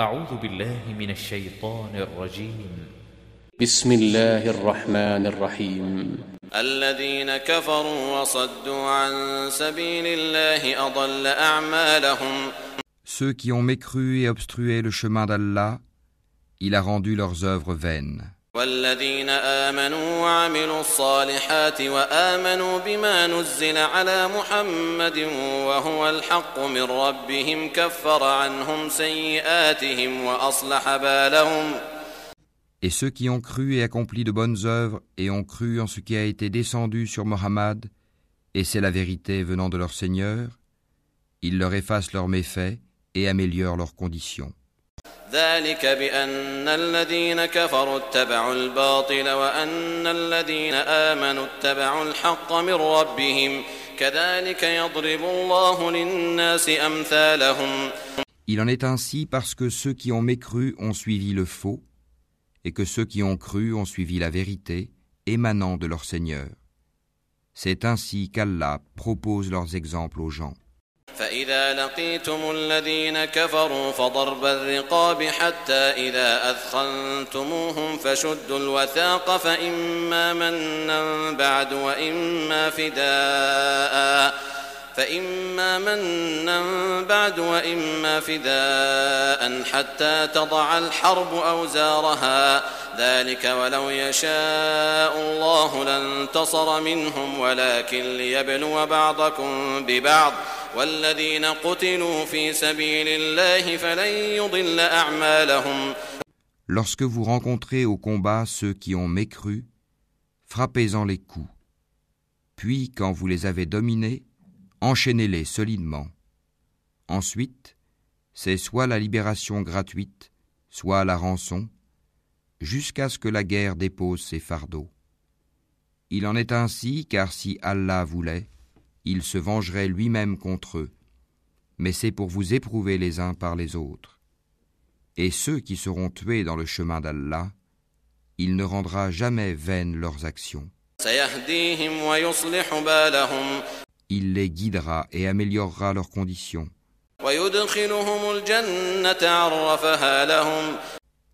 أعوذ بالله من الشيطان الرجيم. بسم الله الرحمن الرحيم. الذين كفروا وصدوا عن سبيل الله أضل أعمالهم. Ceux qui ont mécru et obstrué le chemin d'Allah, il a rendu leurs œuvres vaines. والذين آمنوا وعملوا الصالحات وآمنوا بما نزل على محمد وهو الحق من ربهم كفر عنهم سيئاتهم وأصلح بالهم Et ceux qui ont cru et accompli de bonnes œuvres et ont cru en ce qui a été descendu sur Mohammed, et c'est la vérité venant de leur Seigneur, il leur efface leurs méfaits et améliore leurs conditions. ذلك بأن الذين كفروا اتبعوا الباطل وأن الذين آمنوا اتبعوا الحق من ربهم كذلك يضرب الله للناس أمثالهم Il en est ainsi parce que ceux qui ont mécru ont suivi le faux, et que ceux qui ont cru ont suivi la vérité émanant de leur Seigneur. C'est ainsi qu'Allah propose leurs exemples aux gens. فإذا لقيتم الذين كفروا فضرب الرقاب حتى إذا أثخنتموهم فشدوا الوثاق فإما منا بعد وإما فداء. فإما منا بعد وإما فداء حتى تضع الحرب أوزارها. ذلك ولو يشاء الله لانتصر منهم ولكن ليبلو بعضكم ببعض. والذين قتلوا في سبيل الله فلن يضل أعمالهم. Lorsque vous rencontrez au combat ceux qui ont mécru, frappez-en les coups. Puis, quand vous les avez dominés, enchaînez-les solidement. Ensuite, c'est soit la libération gratuite, soit la rançon, jusqu'à ce que la guerre dépose ses fardeaux. Il en est ainsi car si Allah voulait, il se vengerait lui-même contre eux, mais c'est pour vous éprouver les uns par les autres. Et ceux qui seront tués dans le chemin d'Allah, il ne rendra jamais vaines leurs actions سيهديهم ويصلح بالهم Il les guidera et améliorera leurs conditions, ويدخلهم الجنة عرفها لهم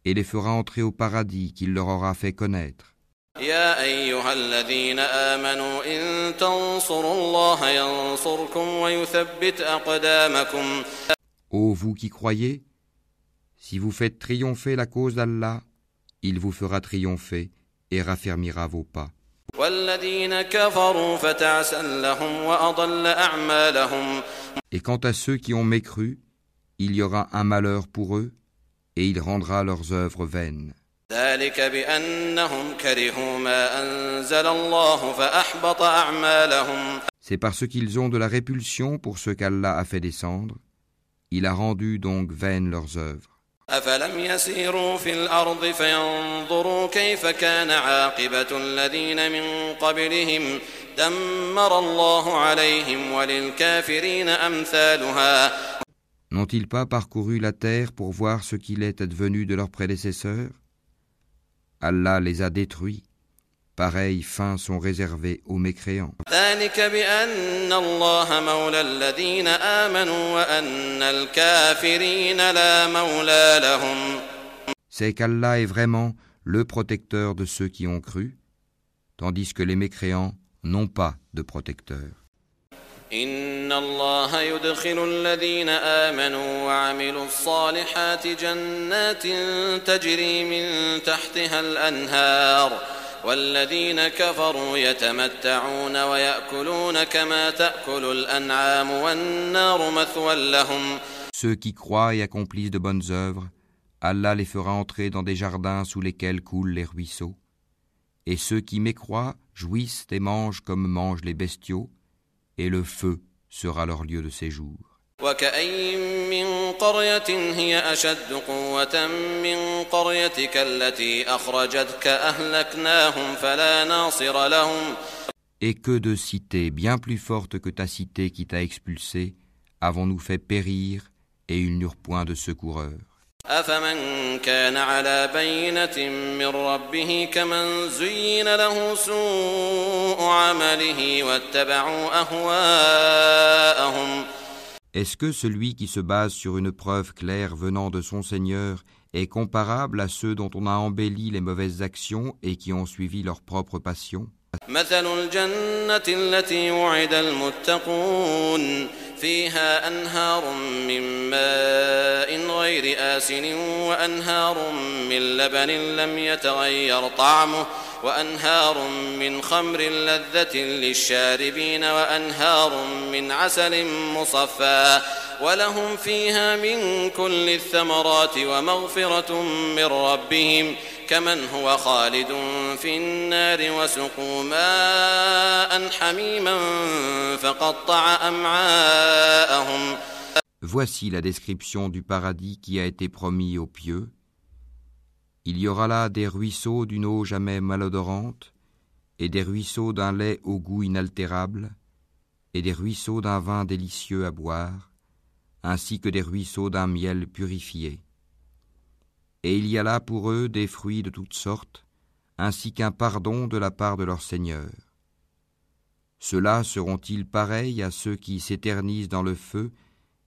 et les fera entrer au paradis qu'il leur aura fait connaître. يا أيها الذين آمنوا إن تنصروا الله ينصركم ويثبت أقدامكم Ô vous qui croyez, si vous faites triompher la cause d'Allah, il vous fera triompher et raffermira vos pas. Et quant à ceux qui ont mécru, il y aura un malheur pour eux, et il rendra leurs œuvres vaines. C'est parce qu'ils ont de la répulsion pour ce qu'Allah a fait descendre, il a rendu donc vaines leurs œuvres. أفلم يسيروا في الأرض فينظروا كيف كان عاقبة الذين من قبلهم دمر الله عليهم وللكافرين أمثالها N'ont-ils pas parcouru la terre pour voir ce qu'il est advenu de leurs prédécesseurs Allah les a détruits. Pareilles fins sont réservées aux mécréants. ذلك بأن الله مولى الذين آمنوا وأن الكافرين لا مولى لهم C'est qu'Allah est vraiment le protecteur de ceux qui ont cru, tandis que les mécréants n'ont pas de protecteur. إن الله يدخل الذين آمنوا وعملوا الصالحات جنات تجري من تحتها الأنهار والذين كفروا يتمتعون ويأكلون كما تأكل الأنعام والنار مثوى لهم Ceux qui croient et accomplissent de bonnes œuvres, Allah les fera entrer dans des jardins sous lesquels coulent les ruisseaux. Et ceux qui mécroient jouissent et mangent comme mangent les bestiaux, et le feu sera leur lieu de séjour. وكأين من قرية هي أشد قوة من قريتك التي أخرجتك أهلكناهم فلا ناصر لهم Et que de cités bien plus fortes que ta cité qui t'a expulsé avons-nous fait périr, et ils n'eurent point de secoureur. أفمن كان على بينة من ربه كمن زين له سوء عمله واتبعوا أهواءهم Est-ce que celui qui se base sur une preuve claire venant de son Seigneur est comparable à ceux dont on a embelli les mauvaises actions et qui ont suivi leur propre passion مثل الجنة التي وعد المتقون فيها أنهار من ماء غير آسن وأنهار من لبن لم يتغير طعمه وأنهار من خمر لذة للشاربين وأنهار من عسل مصفى ولهم فيها من كل الثمرات ومغفرة من ربهم كمن هو خالد في النار وسقوا ماء حميما فقطع أمعاءهم Voici la description du paradis qui a été promis aux pieux. Il y aura là des ruisseaux d'une eau jamais malodorante, et des ruisseaux d'un lait au goût inaltérable, et des ruisseaux d'un vin délicieux à boire, ainsi que des ruisseaux d'un miel purifié. Et il y a là pour eux des fruits de toutes sortes, ainsi qu'un pardon de la part de leur Seigneur. Ceux-là seront-ils pareils à ceux qui s'éternisent dans le feu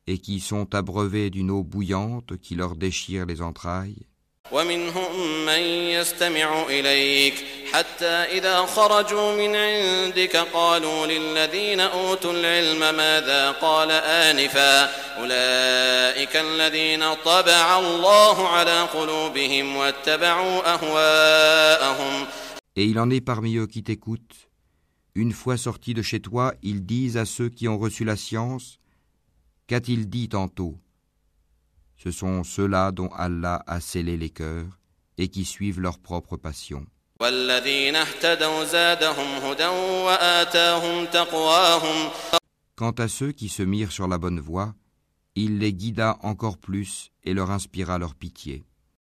et qui sont abreuvés d'une eau bouillante qui leur déchire les entrailles? ومنهم من يستمع إليك. حتى إذا خرجوا من عندك قالوا للذين أوتوا العلم ماذا قال آنفا. أولئك الذين طبع الله على قلوبهم واتبعوا أهواءهم. Et il en est parmi eux qui t'écoutent. Une fois sortis de chez toi, ils disent à ceux qui ont reçu la science, Qu'a-t-il dit tantôt? ce sont ceux-là dont Allah a scellé les cœurs et qui suivent leur propre passion. Quant à ceux qui se mirent sur la bonne voie, il les guida encore plus et leur inspira leur pitié.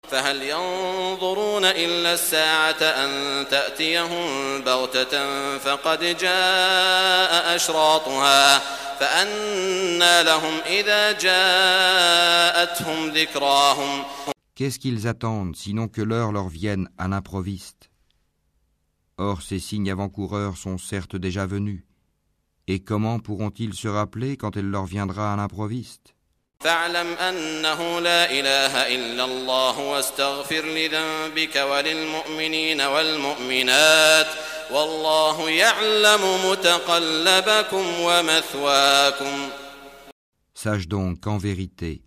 فهل ينظرون إلا الساعة أن تأتيهم بغتة فقد جاء أشراطها فأنى لهم إذا جاءتهم ذكراهم Qu'est-ce qu'ils attendent sinon que l'heure leur vienne à l'improviste Or ces signes avant-coureurs sont certes déjà venus. Et comment pourront-ils se rappeler quand elle leur viendra à l'improviste فاعلم أنه لا إله إلا الله واستغفر لذنبك وللمؤمنين والمؤمنات والله يعلم متقلبكم ومثواكم Sache donc qu'en vérité,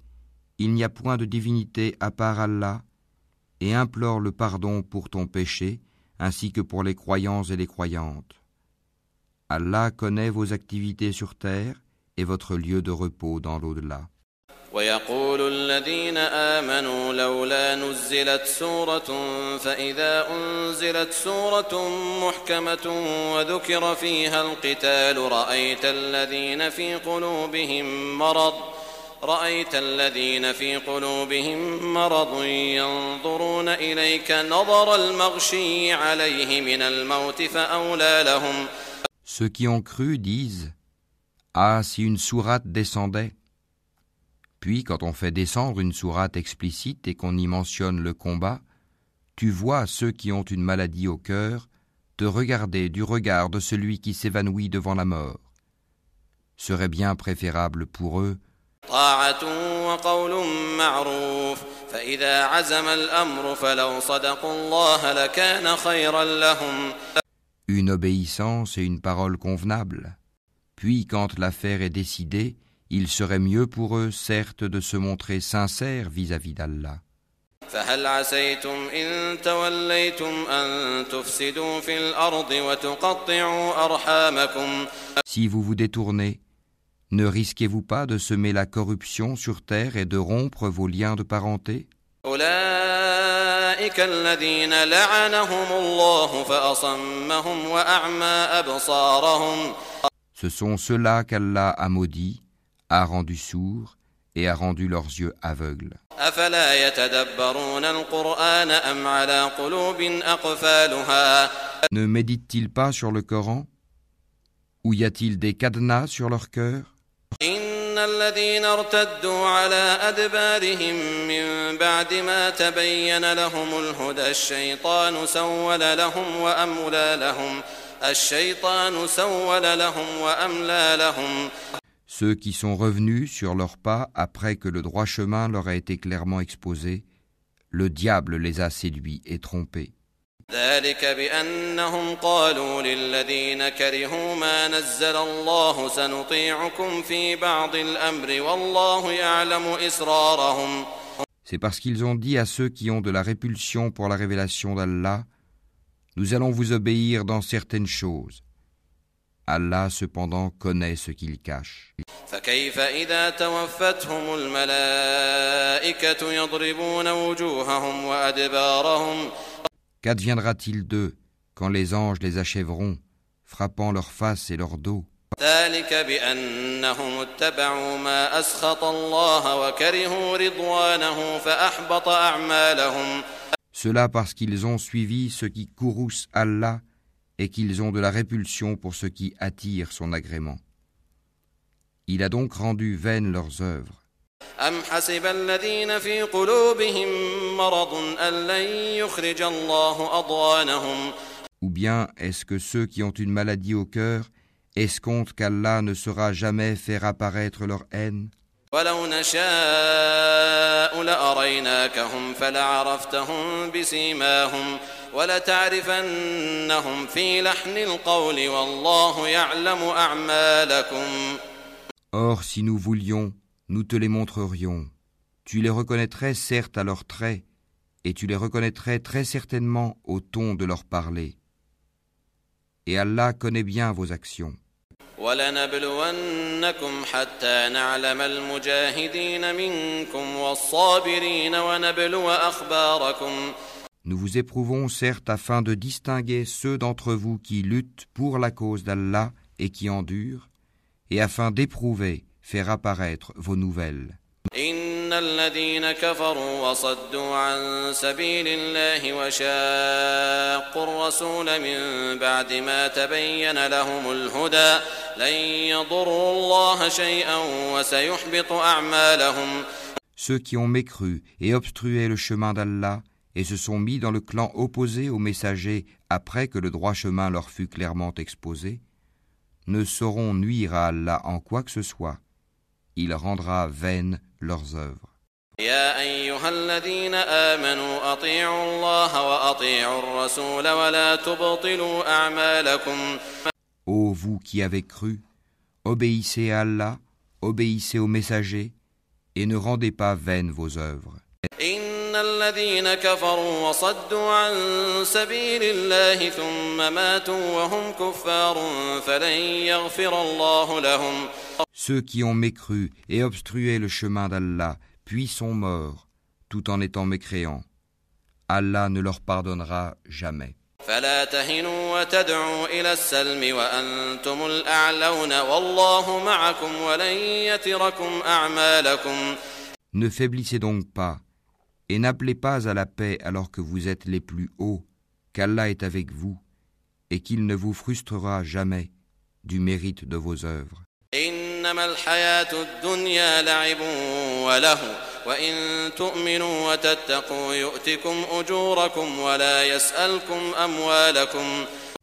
il n'y a point de divinité à part Allah, et implore le pardon pour ton péché, ainsi que pour les croyants et les croyantes. Allah connaît vos activités sur terre et votre lieu de repos dans l'au-delà. ويقول الذين آمنوا لولا نزلت سورة فإذا أنزلت سورة محكمة وذكر فيها القتال رأيت الذين في قلوبهم مرض رأيت الذين في قلوبهم مرض ينظرون إليك نظر المغشي عليه من الموت فأولى لهم. Ceux qui ont cru disent Ah, si une sourate descendait Puis quand on fait descendre une sourate explicite et qu'on y mentionne le combat, tu vois ceux qui ont une maladie au cœur te regarder du regard de celui qui s'évanouit devant la mort. Serait bien préférable pour eux une obéissance et une parole convenable. Puis quand l'affaire est décidée, il serait mieux pour eux, certes, de se montrer sincères vis-à-vis d'Allah. Si vous vous détournez, ne risquez-vous pas de semer la corruption sur terre et de rompre vos liens de parenté? Ce sont ceux-là qu'Allah a maudits a rendu sourds et a rendu leurs yeux aveugles. Ne méditent-ils pas sur le Coran? Ou y a-t-il des cadenas sur leur cœur? إن الذين ارتدوا على أدبارهم من بعد ما تبين لهم الهدى الشيطان سول لهم وأملى لهم الشيطان سول لهم وأملى لهم Ceux qui sont revenus sur leurs pas après que le droit chemin leur a été clairement exposé, le diable les a séduits et trompés. ذلك بأنهم قالوا للذين كرهوا ما نزل الله سنطيعكم في بعض الأمر والله يعلم إسرارهم C'est parce qu'ils ont dit à ceux qui ont de la répulsion pour la révélation d'Allah, Nous allons vous obéir dans certaines choses. Allah cependant connaît ce qu'ils cachent. فكيف إذا توفتهم الملائكة يضربون وجوههم وأدبارهم Qu'adviendra-t-il d'eux quand les anges les achèveront, frappant leur face et leur dos ذلك بأنهم اتبعوا ما أسخط الله وكرهوا رضوانه فأحبط أعمالهم Cela parce qu'ils ont suivi ce qui courrouce Allah et qu'ils ont de la répulsion pour ce qui attire son agrément. Il a donc rendu vaines leurs œuvres. Ou bien est-ce que ceux qui ont une maladie au cœur escomptent qu'Allah ne saura jamais faire apparaître leur haine? ولتعرفنهم في لحن القول والله يعلم أعمالكم Or, si nous voulions, nous te les montrerions. Tu les reconnaîtrais certes à leurs traits, et tu les reconnaîtrais très certainement au ton de leur parler. Et Allah connaît bien vos actions. ولنبلونكم حتى نعلم المجاهدين منكم والصابرين ونبلو أخباركم Nous vous éprouvons certes afin de distinguer ceux d'entre vous qui luttent pour la cause d'Allah et qui endurent, et afin d'éprouver, faire apparaître vos nouvelles. Ceux qui ont mécru et obstrué le chemin d'Allah et se sont mis dans le clan opposé aux messagers après que le droit chemin leur fut clairement exposé, ne sauront nuire à Allah en quoi que ce soit. Il rendra vaines leurs œuvres. Ô vous qui avez cru, obéissez à Allah, obéissez aux messagers, et ne rendez pas vaines vos œuvres. إن الذين كفروا وصدوا عن سبيل الله ثم ماتوا وهم كفار فلن يغفر الله لهم Ceux qui ont mécru et obstrué le chemin d'Allah, puis sont morts, tout en étant mécréants, Allah ne leur pardonnera jamais. فلا تهنوا وتدعوا إلى السلم وأنتم الأعلون والله معكم ولن يتركم أعمالكم Ne faiblissez donc pas, et n'appelez pas à la paix alors que vous êtes les plus hauts, qu'Allah est avec vous, et qu'il ne vous frustrera jamais du mérite de vos œuvres.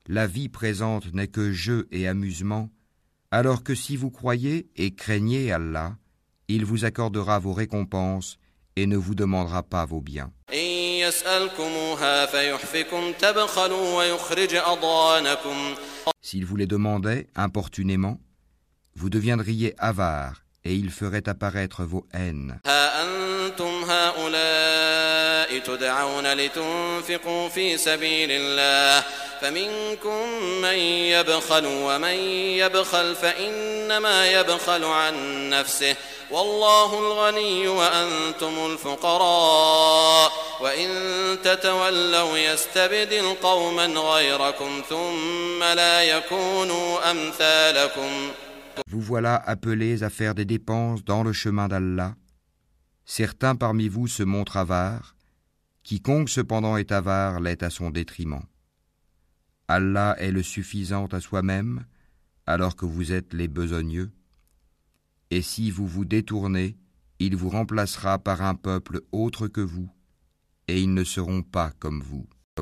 La vie présente n'est que jeu et amusement, alors que si vous croyez et craignez Allah, il vous accordera vos récompenses et ne vous demandera pas vos biens. إن يسألكموها فيحفكم تبخلوا ويخرج أضغانكم S'il vous les demandait importunément, vous deviendriez avare et il ferait apparaître vos haines. ها أنتم هؤلاء تدعون لتنفقوا في سبيل الله فمنكم من يبخل ومن يبخل فإنما يبخل عن نفسه والله الغني وأنتم الفقراء وإن تتولوا يستبدل قوما غيركم ثم لا يكونوا أمثالكم Vous voilà appelés à faire des dépenses dans le chemin d'Allah. Certains parmi vous se montrent avares, quiconque cependant est avare l'est à son détriment. Allah est le suffisant à soi-même, alors que vous êtes les besogneux. Et si vous vous détournez, il vous remplacera par un peuple autre que vous, et ils ne seront pas comme vous.